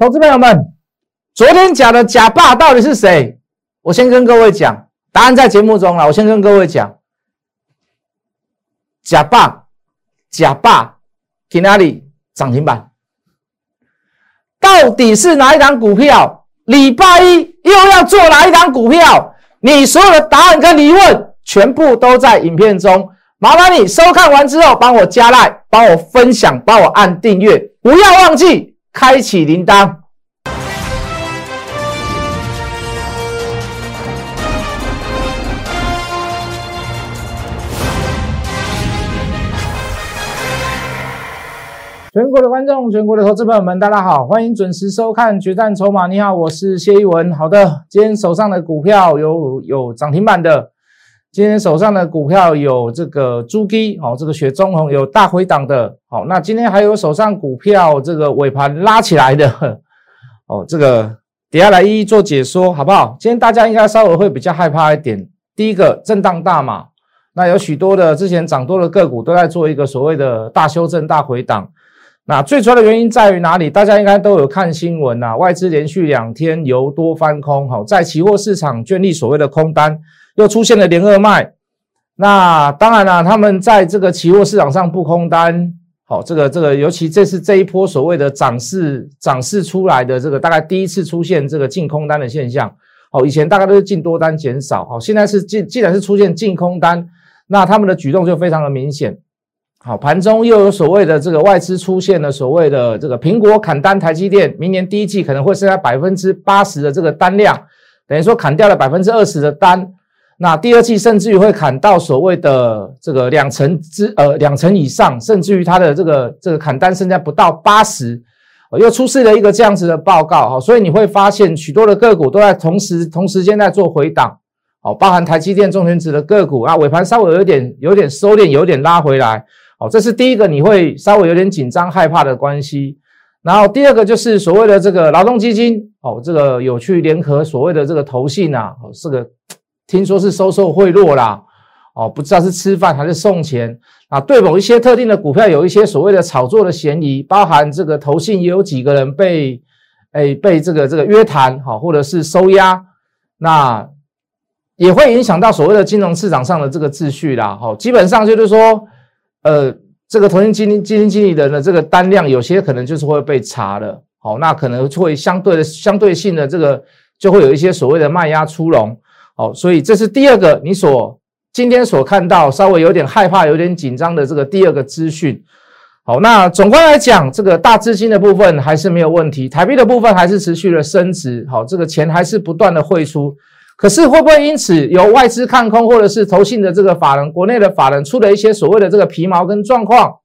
投资朋友们，昨天讲的假爸到底是谁？我先跟各位讲，答案在节目中了。我先跟各位讲，假爸，假爸，去哪里涨停板？到底是哪一档股票？礼拜一又要做哪一档股票？你所有的答案跟疑问，全部都在影片中。麻烦你收看完之后，帮我加赖帮我分享，帮我按订阅，不要忘记。开启铃铛，全国的观众，全国的投资朋友们，大家好，欢迎准时收看《决战筹码》。你好，我是谢一文。好的，今天手上的股票有有涨停板的。今天手上的股票有这个朱基，好，这个雪中红有大回档的，好，那今天还有手上股票这个尾盘拉起来的，哦，这个等下来一一做解说，好不好？今天大家应该稍微会比较害怕一点。第一个震荡大嘛，那有许多的之前涨多的个股都在做一个所谓的大修正、大回档。那最主要的原因在于哪里？大家应该都有看新闻呐，外资连续两天由多翻空，好，在期货市场建立所谓的空单。又出现了连二卖，那当然了，他们在这个期货市场上不空单，好，这个这个，尤其这是这一波所谓的涨势涨势出来的这个大概第一次出现这个净空单的现象，好，以前大概都是净多单减少，好，现在是既既然是出现净空单，那他们的举动就非常的明显，好，盘中又有所谓的这个外资出现了所谓的这个苹果砍单，台积电明年第一季可能会剩下百分之八十的这个单量，等于说砍掉了百分之二十的单。那第二季甚至于会砍到所谓的这个两成之呃两成以上，甚至于它的这个这个砍单剩下不到八十，又出示了一个这样子的报告哈，所以你会发现许多的个股都在同时同时间在做回档，好，包含台积电、中全指的个股啊，尾盘稍微有点有点收敛，有点拉回来，好，这是第一个你会稍微有点紧张害怕的关系，然后第二个就是所谓的这个劳动基金，哦，这个有去联合所谓的这个投信啊，哦，这个。听说是收受贿赂啦，哦，不知道是吃饭还是送钱啊？对某一些特定的股票有一些所谓的炒作的嫌疑，包含这个投信也有几个人被，哎，被这个这个约谈，好，或者是收押，那也会影响到所谓的金融市场上的这个秩序啦，好，基本上就是说，呃，这个投信基金基金经理人的这个单量有些可能就是会被查的，好，那可能会相对的相对性的这个就会有一些所谓的卖压出笼。好，所以这是第二个你所今天所看到稍微有点害怕、有点紧张的这个第二个资讯。好，那总观来讲，这个大资金的部分还是没有问题，台币的部分还是持续的升值。好，这个钱还是不断的汇出。可是会不会因此有外资看空，或者是投信的这个法人、国内的法人出了一些所谓的这个皮毛跟状况？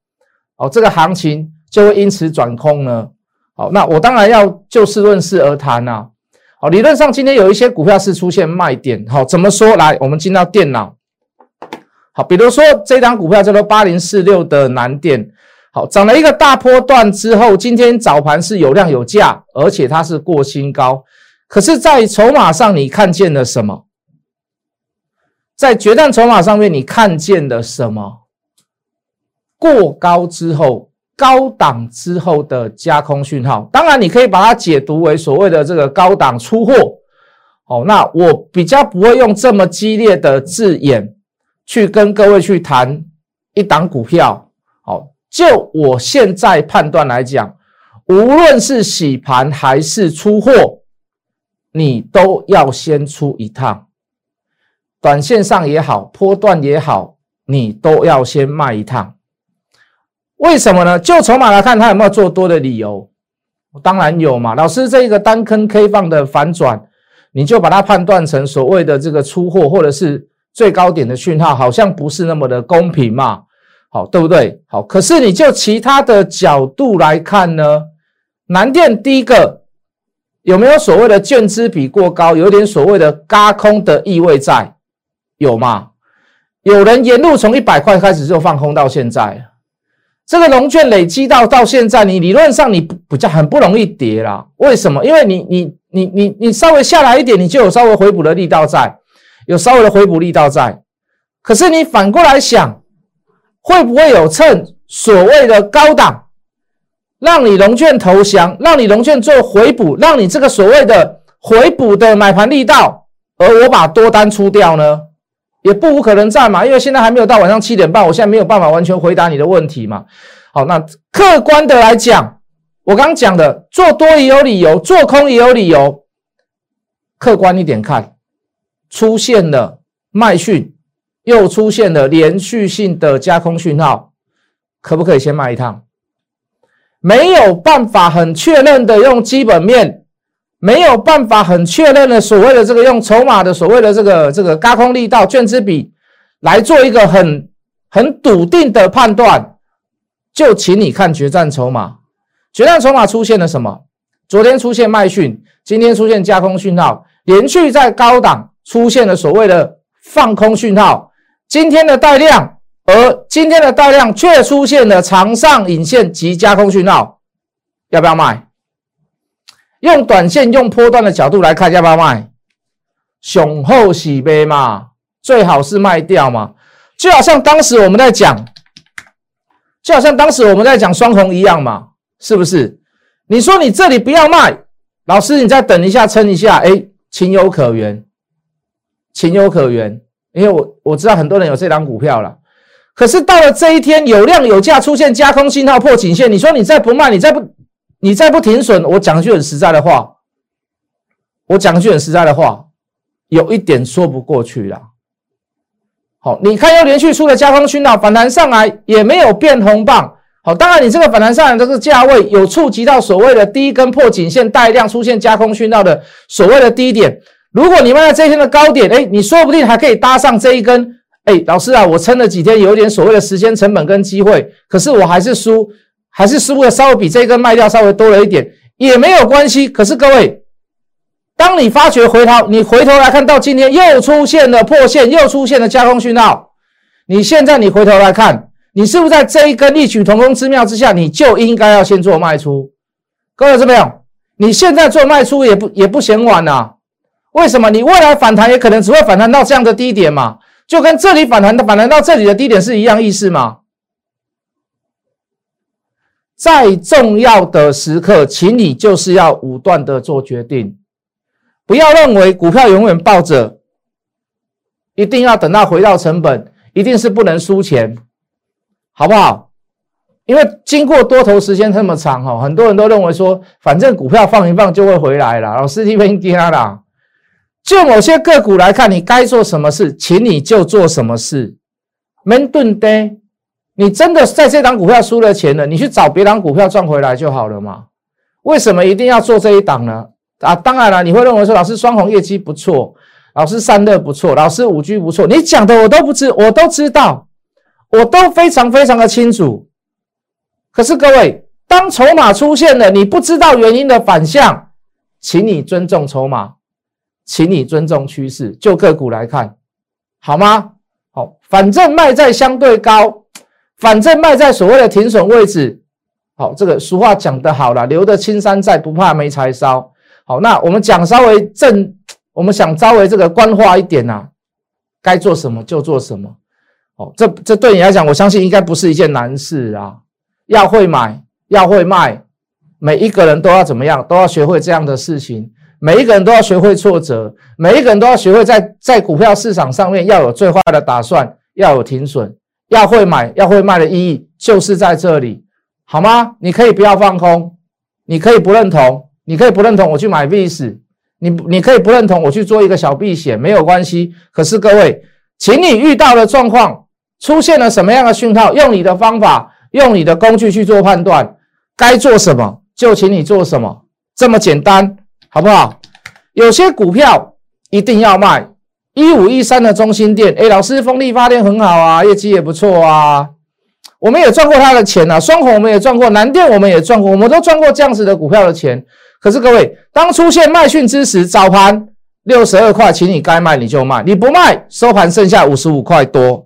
好，这个行情就会因此转空呢？好，那我当然要就事论事而谈呐。好，理论上今天有一些股票是出现卖点。好，怎么说？来，我们进到电脑。好，比如说这张股票叫做八零四六的南电。好，涨了一个大波段之后，今天早盘是有量有价，而且它是过新高。可是，在筹码上你看见了什么？在决战筹码上面你看见了什么？过高之后。高档之后的加空讯号，当然你可以把它解读为所谓的这个高档出货。好，那我比较不会用这么激烈的字眼去跟各位去谈一档股票。好，就我现在判断来讲，无论是洗盘还是出货，你都要先出一趟，短线上也好，波段也好，你都要先卖一趟。为什么呢？就筹码来看，它有没有做多的理由？当然有嘛。老师，这一个单坑 K 放的反转，你就把它判断成所谓的这个出货，或者是最高点的讯号，好像不是那么的公平嘛？好，对不对？好，可是你就其他的角度来看呢？南电第一个有没有所谓的券资比过高，有点所谓的嘎空的意味在？有吗？有人沿路从一百块开始就放空到现在。这个龙券累积到到现在，你理论上你比较很不容易跌啦。为什么？因为你你你你你稍微下来一点，你就有稍微回补的力道在，有稍微的回补力道在。可是你反过来想，会不会有趁所谓的高档让你龙券投降，让你龙券做回补，让你这个所谓的回补的买盘力道，而我把多单出掉呢，也不无可能在嘛，因为现在还没有到晚上七点半，我现在没有办法完全回答你的问题嘛。好，那客观的来讲，我刚刚讲的做多也有理由，做空也有理由，客观一点看，出现了卖讯，又出现了连续性的加空讯号。可不可以先卖一趟？没有办法很确认的用基本面，没有办法很确认的所谓的这个用筹码的所谓的这个这个高空力道卷资比来做一个很很笃定的判断，就请你看决战筹码。决战筹码出现了什么？昨天出现卖讯，今天出现加空讯号，连续在高档出现了所谓的放空讯号，今天的带量。而今天的带量却出现了长上影线及加空讯号，要不要卖？用短线、用波段的角度来看，要不要卖？雄厚喜悲嘛，最好是卖掉嘛。就好像当时我们在讲，就好像当时我们在讲双红一样嘛，是不是？你说你这里不要卖，老师你再等一下，撑一下，哎，情有可原，情有可原，因为我我知道很多人有这张股票了。可是到了这一天，有量有价出现加空信号破颈线，你说你再不卖，你再不你再不停损，我讲句很实在的话，我讲句很实在的话，有一点说不过去了。好，你看又连续出了加空讯号，反弹上来也没有变红棒。好，当然你这个反弹上来这个价位有触及到所谓的第一根破颈线带量出现加空讯号的所谓的低点。如果你卖在这一天的高点，哎，你说不定还可以搭上这一根。哎，老师啊，我撑了几天，有点所谓的时间成本跟机会，可是我还是输，还是输的稍微比这根卖掉稍微多了一点，也没有关系。可是各位，当你发觉回头，你回头来看到今天又出现了破线，又出现了加空讯号，你现在你回头来看，你是不是在这一根异曲同工之妙之下，你就应该要先做卖出？各位怎么样？你现在做卖出也不也不嫌晚呐？为什么？你未来反弹也可能只会反弹到这样的低点嘛？就跟这里反弹的反弹到这里的低点是一样意思吗？在重要的时刻，请你就是要武断的做决定，不要认为股票永远抱着，一定要等到回到成本，一定是不能输钱，好不好？因为经过多头时间这么长哈，很多人都认为说，反正股票放一放就会回来了，老师听没听啦？就某些个股来看，你该做什么事，请你就做什么事。门盾的，你真的在这档股票输了钱了，你去找别档股票赚回来就好了嘛？为什么一定要做这一档呢？啊，当然了，你会认为说，老师双红业绩不错，老师散热不错，老师五 G 不错，你讲的我都不知，我都知道，我都非常非常的清楚。可是各位，当筹码出现了你不知道原因的反向，请你尊重筹码。请你尊重趋势，就个股来看，好吗？好，反正卖在相对高，反正卖在所谓的停损位置。好，这个俗话讲得好了，留得青山在，不怕没柴烧。好，那我们讲稍微正，我们想稍微这个官话一点呐，该做什么就做什么。好，这这对你来讲，我相信应该不是一件难事啊。要会买，要会卖，每一个人都要怎么样，都要学会这样的事情。每一个人都要学会挫折，每一个人都要学会在在股票市场上面要有最坏的打算，要有停损，要会买，要会卖的意义就是在这里，好吗？你可以不要放空，你可以不认同，你可以不认同我去买 vis，你你可以不认同我去做一个小避险，没有关系。可是各位，请你遇到的状况出现了什么样的讯号，用你的方法，用你的工具去做判断，该做什么就请你做什么，这么简单。好不好？有些股票一定要卖。一五一三的中心店，哎，老师，风力发电很好啊，业绩也不错啊。我们也赚过他的钱啊，双红我们也赚过，南电我们也赚过，我们都赚过这样子的股票的钱。可是各位，当出现卖讯之时，早盘六十二块，请你该卖你就卖，你不卖，收盘剩下五十五块多。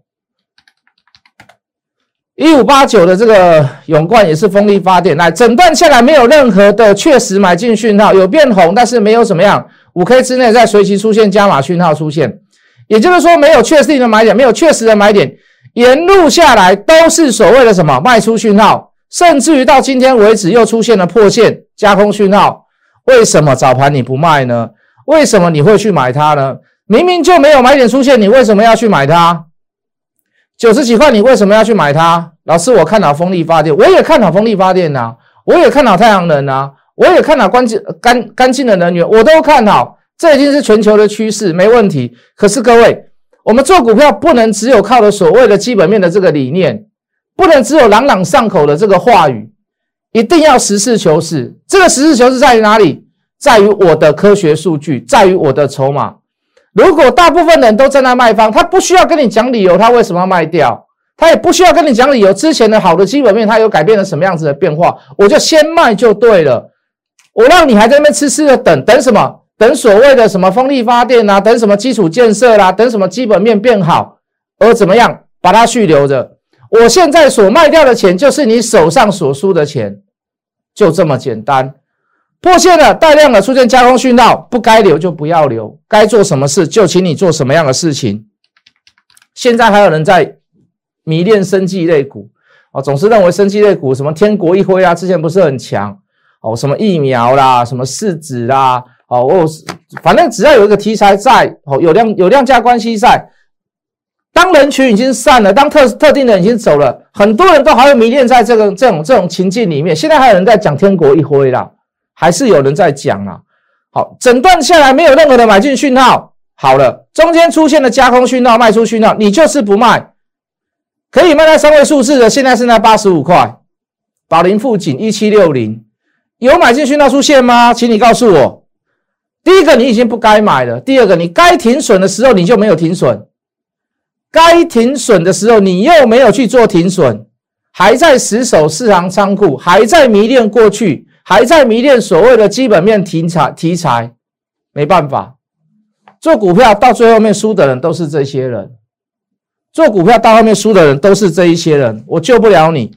一五八九的这个永冠也是风力发电，来整段下来没有任何的确实买进讯号，有变红，但是没有怎么样。五 K 之内再随即出现加码讯号出现，也就是说没有确定的买点，没有确实的买点，沿路下来都是所谓的什么卖出讯号，甚至于到今天为止又出现了破线加空讯号，为什么早盘你不卖呢？为什么你会去买它呢？明明就没有买点出现，你为什么要去买它？九十几块，你为什么要去买它？老师，我看好风力发电，我也看好风力发电呐，我也看好太阳能啊，我也看好干净干干净的能源，我都看好，这已经是全球的趋势，没问题。可是各位，我们做股票不能只有靠的所谓的基本面的这个理念，不能只有朗朗上口的这个话语，一定要实事求是。这个实事求是在于哪里？在于我的科学数据，在于我的筹码。如果大部分人都站在卖方，他不需要跟你讲理由，他为什么要卖掉？他也不需要跟你讲理由。之前的好的基本面，他有改变了什么样子的变化？我就先卖就对了。我让你还在那边痴痴的等等什么？等所谓的什么风力发电啊？等什么基础建设啦？等什么基本面变好？而怎么样把它续留着？我现在所卖掉的钱，就是你手上所输的钱，就这么简单。破线了，大量的出现加工讯号，不该留就不要留，该做什么事就请你做什么样的事情。现在还有人在迷恋生技类股哦，总是认为生技类股什么天国一辉啊，之前不是很强哦，什么疫苗啦，什么市值啦，哦，我反正只要有一个题材在哦，有量有量价关系在，当人群已经散了，当特特定的人已经走了，很多人都还会迷恋在这个这种这种情境里面。现在还有人在讲天国一辉啦。还是有人在讲啊，好，整段下来没有任何的买进讯号，好了，中间出现了加空讯号、卖出讯号，你就是不卖，可以卖在三位数字的，现在是在八十五块，宝林附近一七六零，有买进讯号出现吗？请你告诉我，第一个你已经不该买了，第二个你该停损的时候你就没有停损，该停损的时候你又没有去做停损，还在死守四行仓库，还在迷恋过去。还在迷恋所谓的基本面题材，题材没办法做股票，到最后面输的人都是这些人。做股票到后面输的人都是这一些人，我救不了你，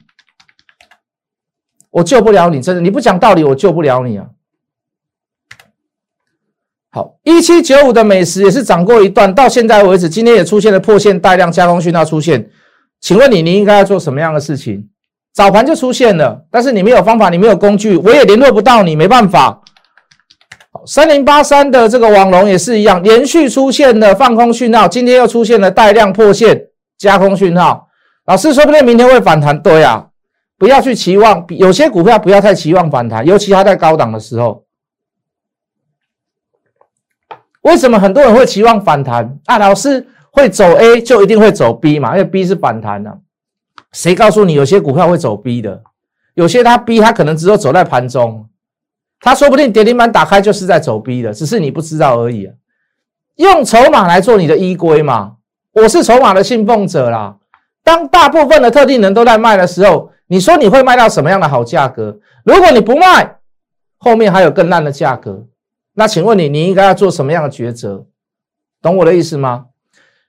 我救不了你，真的，你不讲道理，我救不了你啊。好，一七九五的美食也是涨过一段，到现在为止，今天也出现了破线带量加工讯号出现，请问你，你应该要做什么样的事情？早盘就出现了，但是你没有方法，你没有工具，我也联络不到你，没办法。三零八三的这个网龙也是一样，连续出现了放空讯号，今天又出现了带量破线加空讯号。老师说不定明天会反弹，对啊，不要去期望，有些股票不要太期望反弹，尤其它在高档的时候。为什么很多人会期望反弹啊？老师会走 A 就一定会走 B 嘛？因为 B 是反弹的。谁告诉你有些股票会走 B 的？有些它 B 它可能只有走在盘中，它说不定跌停板打开就是在走 B 的，只是你不知道而已。用筹码来做你的依归嘛，我是筹码的信奉者啦。当大部分的特定人都在卖的时候，你说你会卖到什么样的好价格？如果你不卖，后面还有更烂的价格，那请问你你应该要做什么样的抉择？懂我的意思吗？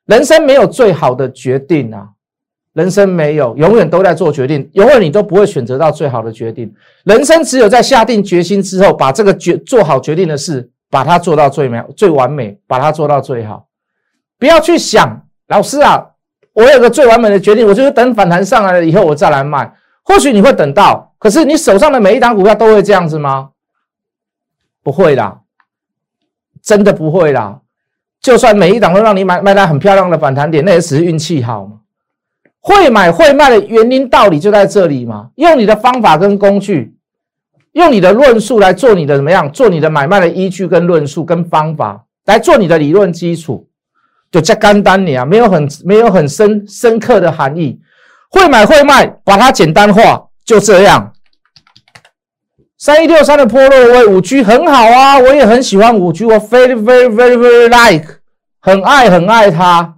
人生没有最好的决定啊。人生没有永远都在做决定，永远你都不会选择到最好的决定。人生只有在下定决心之后，把这个决做好决定的事，把它做到最美、最完美，把它做到最好。不要去想，老师啊，我有个最完美的决定，我就是等反弹上来了以后我再来卖。或许你会等到，可是你手上的每一档股票都会这样子吗？不会啦，真的不会啦。就算每一档都让你买卖到很漂亮的反弹点，那也只是运气好嘛。会买会卖的原因道理就在这里嘛？用你的方法跟工具，用你的论述来做你的怎么样？做你的买卖的依据跟论述跟方法来做你的理论基础，就加干单你啊，没有很没有很深深刻的含义。会买会卖，把它简单化，就这样。三一六三的波洛威五 G 很好啊，我也很喜欢五 G，我 very very very very like，很爱很爱它。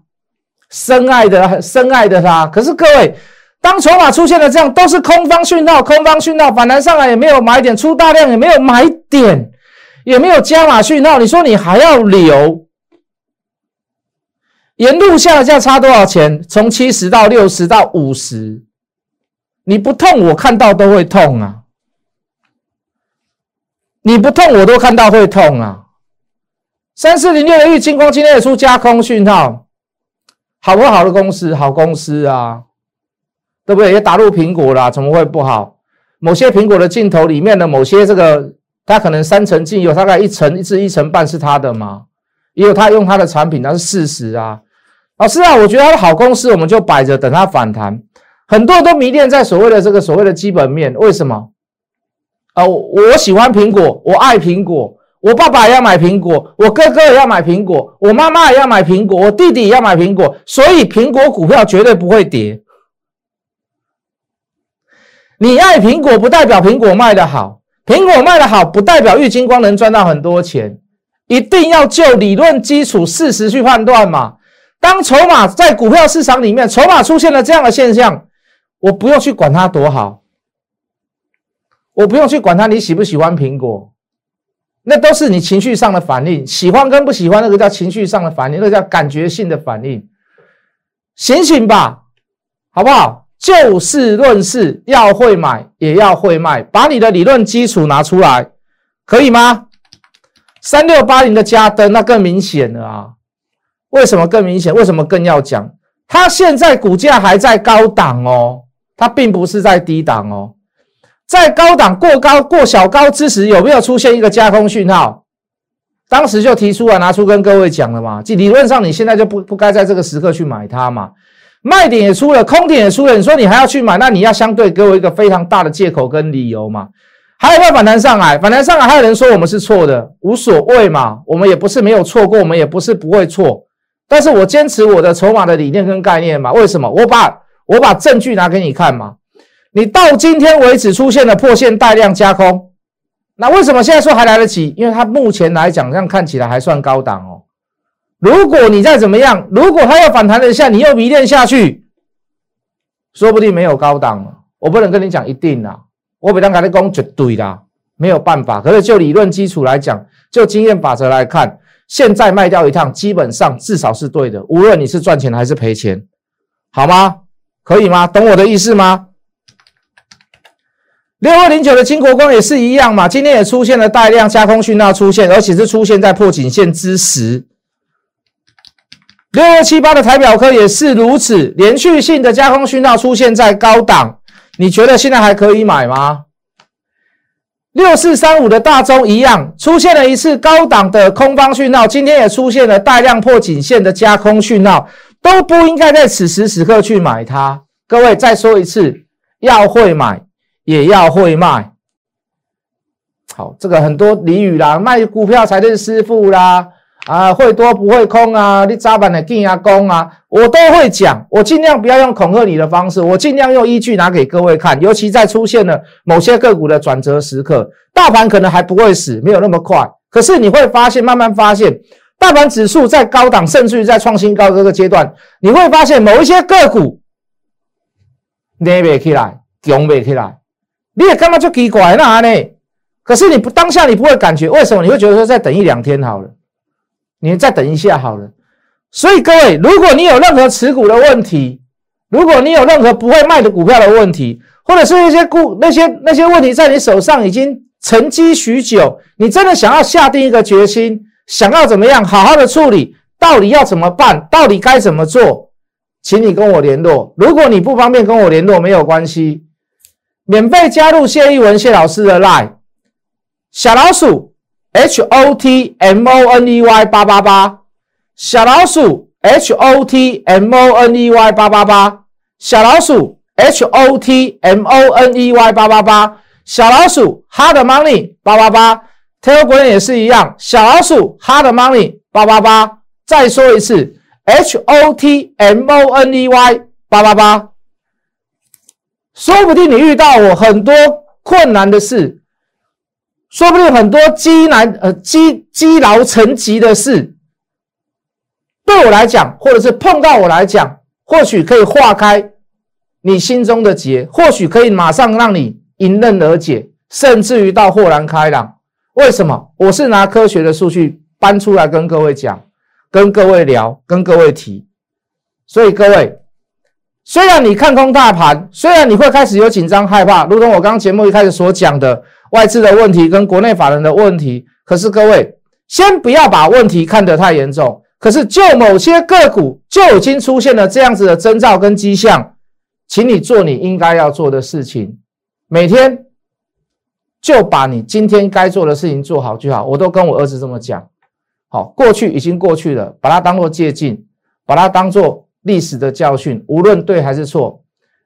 深爱的深爱的他，可是各位，当筹码出现了这样，都是空方讯号，空方讯号反弹上来也没有买点，出大量也没有买点，也没有加码讯号，你说你还要留？沿路下价差多少钱？从七十到六十到五十，你不痛我看到都会痛啊！你不痛我都看到会痛啊！三四零六的玉金光今天也出加空讯号。好不好的公司，好公司啊，对不对？也打入苹果啦，怎么会不好？某些苹果的镜头里面的某些这个，它可能三层镜有大概一层一至一层半是他的嘛？也有他用他的产品，那是事实啊。老师啊，我觉得他的好公司，我们就摆着等它反弹。很多人都迷恋在所谓的这个所谓的基本面，为什么？啊，我喜欢苹果，我爱苹果，我爸爸也要买苹果，我哥哥也要买苹果，我妈妈也要买苹果，我弟弟也要买苹果，所以苹果股票绝对不会跌。你爱苹果不代表苹果卖得好，苹果卖得好不代表玉金光能赚到很多钱，一定要就理论基础事实去判断嘛。当筹码在股票市场里面，筹码出现了这样的现象，我不用去管它多好，我不用去管它你喜不喜欢苹果，那都是你情绪上的反应，喜欢跟不喜欢那个叫情绪上的反应，那个叫感觉性的反应。醒醒吧，好不好？就事论事，要会买也要会卖，把你的理论基础拿出来，可以吗？三六八零的加灯那更明显了啊！为什么更明显？为什么更要讲？它现在股价还在高档哦，它并不是在低档哦，在高档过高过小高之时，有没有出现一个加空讯号？当时就提出来拿出跟各位讲了嘛，即理论上你现在就不不该在这个时刻去买它嘛。卖点也出了，空点也出了，你说你还要去买，那你要相对给我一个非常大的借口跟理由嘛？还有没有反弹上来？反弹上来还有人说我们是错的，无所谓嘛，我们也不是没有错过，我们也不是不会错，但是我坚持我的筹码的理念跟概念嘛？为什么？我把我把证据拿给你看嘛？你到今天为止出现了破线带量加空，那为什么现在说还来得及？因为它目前来讲，这样看起来还算高档哦。如果你再怎么样，如果它要反弹了一下，你又迷恋下去，说不定没有高档了。我不能跟你讲一定啦，我比当跟你讲绝对啦，没有办法。可是就理论基础来讲，就经验法则来看，现在卖掉一趟，基本上至少是对的，无论你是赚钱还是赔钱，好吗？可以吗？懂我的意思吗？六二零九的金国光也是一样嘛，今天也出现了大量加空讯号出现，而且是出现在破颈线之时。六二七八的台表科也是如此，连续性的加空讯号出现在高档，你觉得现在还可以买吗？六四三五的大中一样，出现了一次高档的空方讯号，今天也出现了大量破颈线的加空讯号，都不应该在此时此刻去买它。各位再说一次，要会买也要会卖。好，这个很多俚语啦，卖股票才是师傅啦。啊，会多不会空啊！你早板的进啊攻啊，我都会讲。我尽量不要用恐吓你的方式，我尽量用依据拿给各位看。尤其在出现了某些个股的转折时刻，大盘可能还不会死，没有那么快。可是你会发现，慢慢发现，大盘指数在高档，甚至于在创新高这个阶段，你会发现某一些个股跌不起来，涨不起来，你也干嘛就奇怪那呢？可是你不当下你不会感觉，为什么？你会觉得说再等一两天好了。你再等一下好了，所以各位，如果你有任何持股的问题，如果你有任何不会卖的股票的问题，或者是一些股那些那些问题在你手上已经沉积许久，你真的想要下定一个决心，想要怎么样好好的处理，到底要怎么办，到底该怎么做，请你跟我联络。如果你不方便跟我联络，没有关系，免费加入谢一文谢老师的 line 小老鼠。H O T M O N E Y 八八八小老鼠 H O T M O N E Y 八八八小老鼠 H O T M O N E Y 八八八小老鼠 Hard Money 八八八 Telegram 也是一样，小老鼠 Hard Money 八八八。再说一次，H O T M O N E Y 八八八。说不定你遇到我很多困难的事。说不定很多积难呃积积劳成疾的事，对我来讲，或者是碰到我来讲，或许可以化开你心中的结，或许可以马上让你迎刃而解，甚至于到豁然开朗。为什么？我是拿科学的数据搬出来跟各位讲，跟各位聊，跟各位提。所以各位，虽然你看空大盘，虽然你会开始有紧张害怕，如同我刚刚节目一开始所讲的。外资的问题跟国内法人的问题，可是各位先不要把问题看得太严重。可是就某些个股就已经出现了这样子的征兆跟迹象，请你做你应该要做的事情，每天就把你今天该做的事情做好就好。我都跟我儿子这么讲。好，过去已经过去了，把它当做借鉴，把它当做历史的教训，无论对还是错，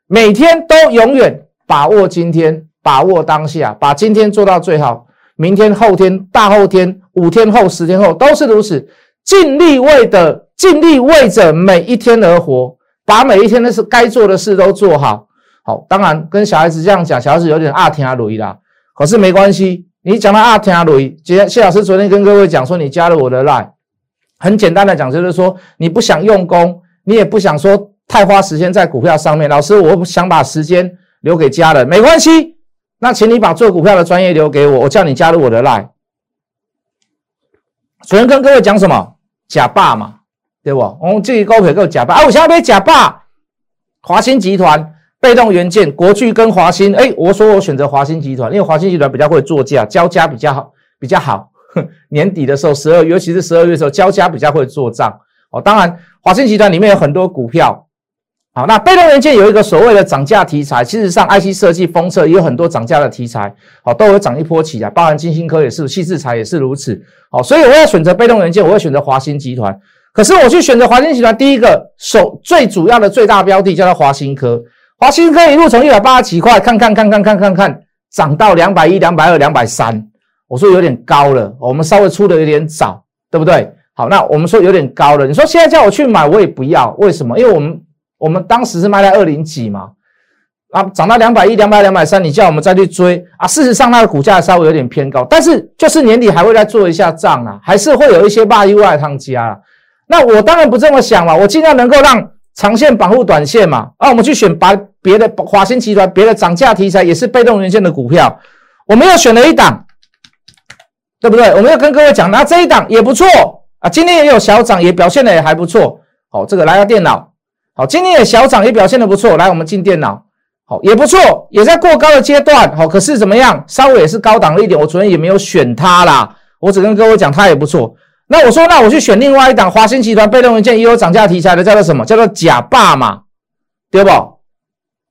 每天都永远把握今天，把握当下，把今天做到最好。明天、后天、大后天、五天后、十天后都是如此，尽力为的，尽力为着每一天而活，把每一天的事该做的事都做好。好，当然跟小孩子这样讲，小孩子有点阿听阿雷啦，可是没关系。你讲到阿天阿雷，今天谢老师昨天跟各位讲说，你加了我的 line，很简单的讲就是说，你不想用功，你也不想说太花时间在股票上面。老师，我想把时间留给家人，没关系。那请你把做股票的专业留给我，我叫你加入我的 line。昨天跟各位讲什么？假霸嘛，对不？我们这己高给够假霸啊！我现在被假霸，华兴集团。被动元件，国巨跟华兴，哎，我说我选择华兴集团，因为华兴集团比较会做价，交加比较好，比较好。年底的时候，十二月，尤其是十二月的时候，交加比较会做账。哦，当然，华兴集团里面有很多股票。好，那被动元件有一个所谓的涨价题材，其实上 IC 设计、封测也有很多涨价的题材，好，都有涨一波起来，包含金星科也是，细制材也是如此。好，所以我要选择被动元件，我会选择华星集团。可是我去选择华星集团，第一个首最主要的最大标的叫做华星科。华星科一路从一百八十几块，看看看看看看看，涨到两百一、两百二、两百三。我说有点高了，我们稍微出的有点早，对不对？好，那我们说有点高了。你说现在叫我去买，我也不要。为什么？因为我们我们当时是卖在二零几嘛，啊，涨到两百一、两百、两百三，你叫我们再去追啊？事实上，它的股价稍微有点偏高，但是就是年底还会再做一下账啊，还是会有一些霸意外汤加。那我当然不这么想嘛，我尽量能够让。长线保护短线嘛，啊，我们去选把别的华兴集团别的涨价题材也是被动元件的股票，我们又选了一档，对不对？我们要跟各位讲，那这一档也不错啊，今天也有小涨，也表现的也还不错。好，这个来到电脑，好，今天也小涨，也表现的不错。来，我们进电脑，好，也不错，也在过高的阶段。好，可是怎么样？稍微也是高档了一点。我昨天也没有选它啦，我只跟各位讲，它也不错。那我说，那我去选另外一档华兴集团被动元件也有涨价题材的，叫做什么？叫做假霸嘛，对不？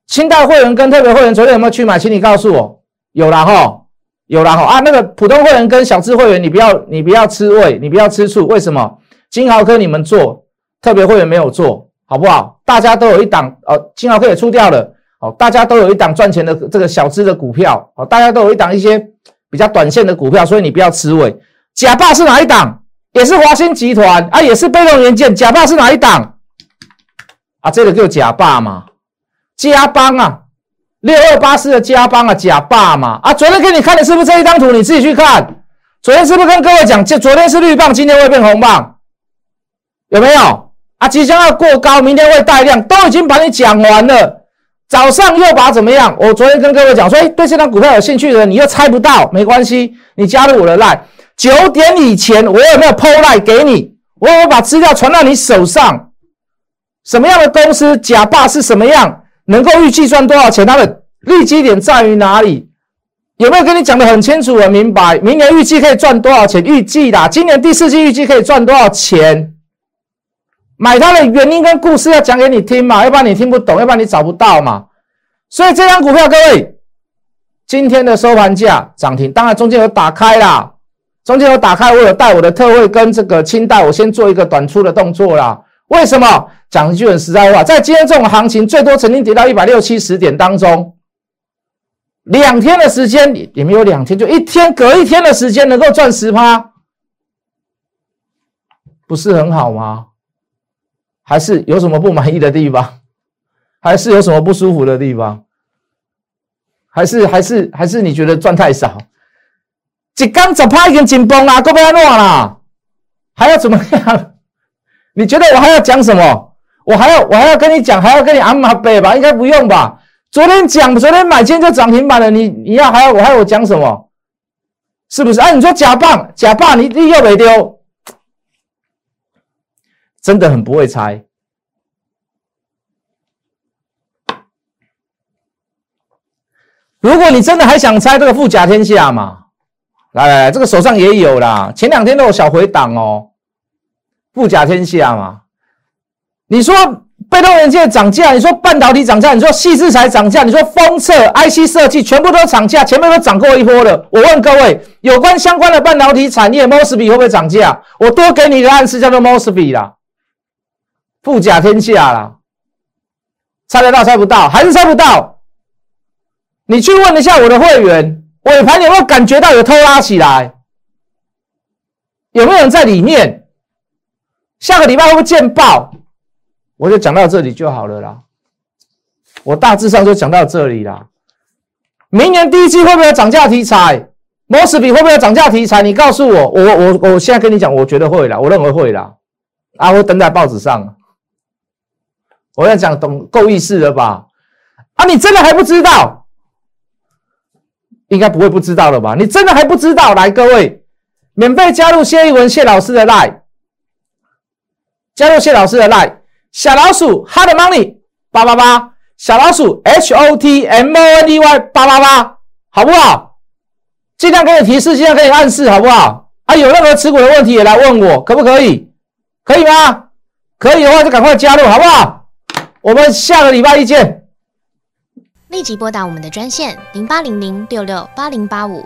清代会员跟特别会员昨天有没有去买？请你告诉我，有了哈，有了哈啊！那个普通会员跟小资会员，你不要你不要吃味，你不要吃醋，为什么？金豪科你们做，特别会员没有做好不好？大家都有一档哦，金豪科也出掉了，哦，大家都有一档赚钱的这个小资的股票，哦，大家都有一档一些比较短线的股票，所以你不要吃味。假霸是哪一档？也是华兴集团啊，也是被动元件。假霸是哪一档啊？这个就假霸嘛，加邦啊，六二八四的加邦啊，假霸嘛啊！昨天给你看的是不是这一张图？你自己去看。昨天是不是跟各位讲，就昨天是绿棒，今天会变红棒，有没有啊？即将要过高，明天会带量，都已经把你讲完了。早上又把怎么样？我昨天跟各位讲说，哎，对这张股票有兴趣的人，你又猜不到，没关系，你加入我的 line。九点以前，我有没有抛赖给你？我有没有把资料传到你手上。什么样的公司假霸是什么样？能够预计赚多少钱？它的利基点在于哪里？有没有跟你讲的很清楚、很明白？明年预计可以赚多少钱？预计的，今年第四季预计可以赚多少钱？买它的原因跟故事要讲给你听嘛？要不然你听不懂，要不然你找不到嘛？所以这张股票，各位，今天的收盘价涨停，当然中间有打开啦。中间有打开，我有带我的特惠跟这个清代，我先做一个短出的动作啦。为什么？讲一句很实在话，在今天这种行情，最多曾经跌到一百六七十点当中，两天的时间也没有两天，就一天隔一天的时间能够赚十趴，不是很好吗？还是有什么不满意的地方？还是有什么不舒服的地方？还是还是还是你觉得赚太少？一刚十趴已经紧绷啦，够不要弄啦，还要怎么样？你觉得我还要讲什么？我还要我还要跟你讲，还要跟你安马背吧？应该不用吧？昨天讲，昨天买，今天就涨停板了。你你要还要我还要我讲什么？是不是？哎，你说假棒假棒，你你又没丢，真的很不会猜。如果你真的还想猜这个富甲天下嘛？来来来，这个手上也有啦，前两天都有小回档哦，富甲天下嘛。你说被动元件涨价，你说半导体涨价，你说细制材涨价，你说封测、IC 设计全部都涨价，前面都涨过一波了。我问各位，有关相关的半导体产业，mosfet 会不会涨价？我多给你一个暗示，叫做 mosfet 啦，富甲天下啦，猜得到猜不到？还是猜不到？你去问一下我的会员，尾盘有没有感觉到有偷拉起来？有没有人在里面？下个礼拜会不会见报？我就讲到这里就好了啦。我大致上就讲到这里啦。明年第一季会不会有涨价题材？摩斯比会不会有涨价题材？你告诉我，我我我现在跟你讲，我觉得会啦，我认为会啦。啊，我登在报纸上。我要讲懂够意思了吧？啊，你真的还不知道？应该不会不知道了吧？你真的还不知道？来，各位，免费加入谢一文谢老师的 line，加入谢老师的 line。小老鼠 hot money 八八八，小老鼠 h o t m o n e y 八八八，好不好？尽量给你提示，尽量给你暗示，好不好？啊，有任何持股的问题也来问我，可不可以？可以吗？可以的话就赶快加入，好不好？我们下个礼拜一见。立即拨打我们的专线零八零零六六八零八五。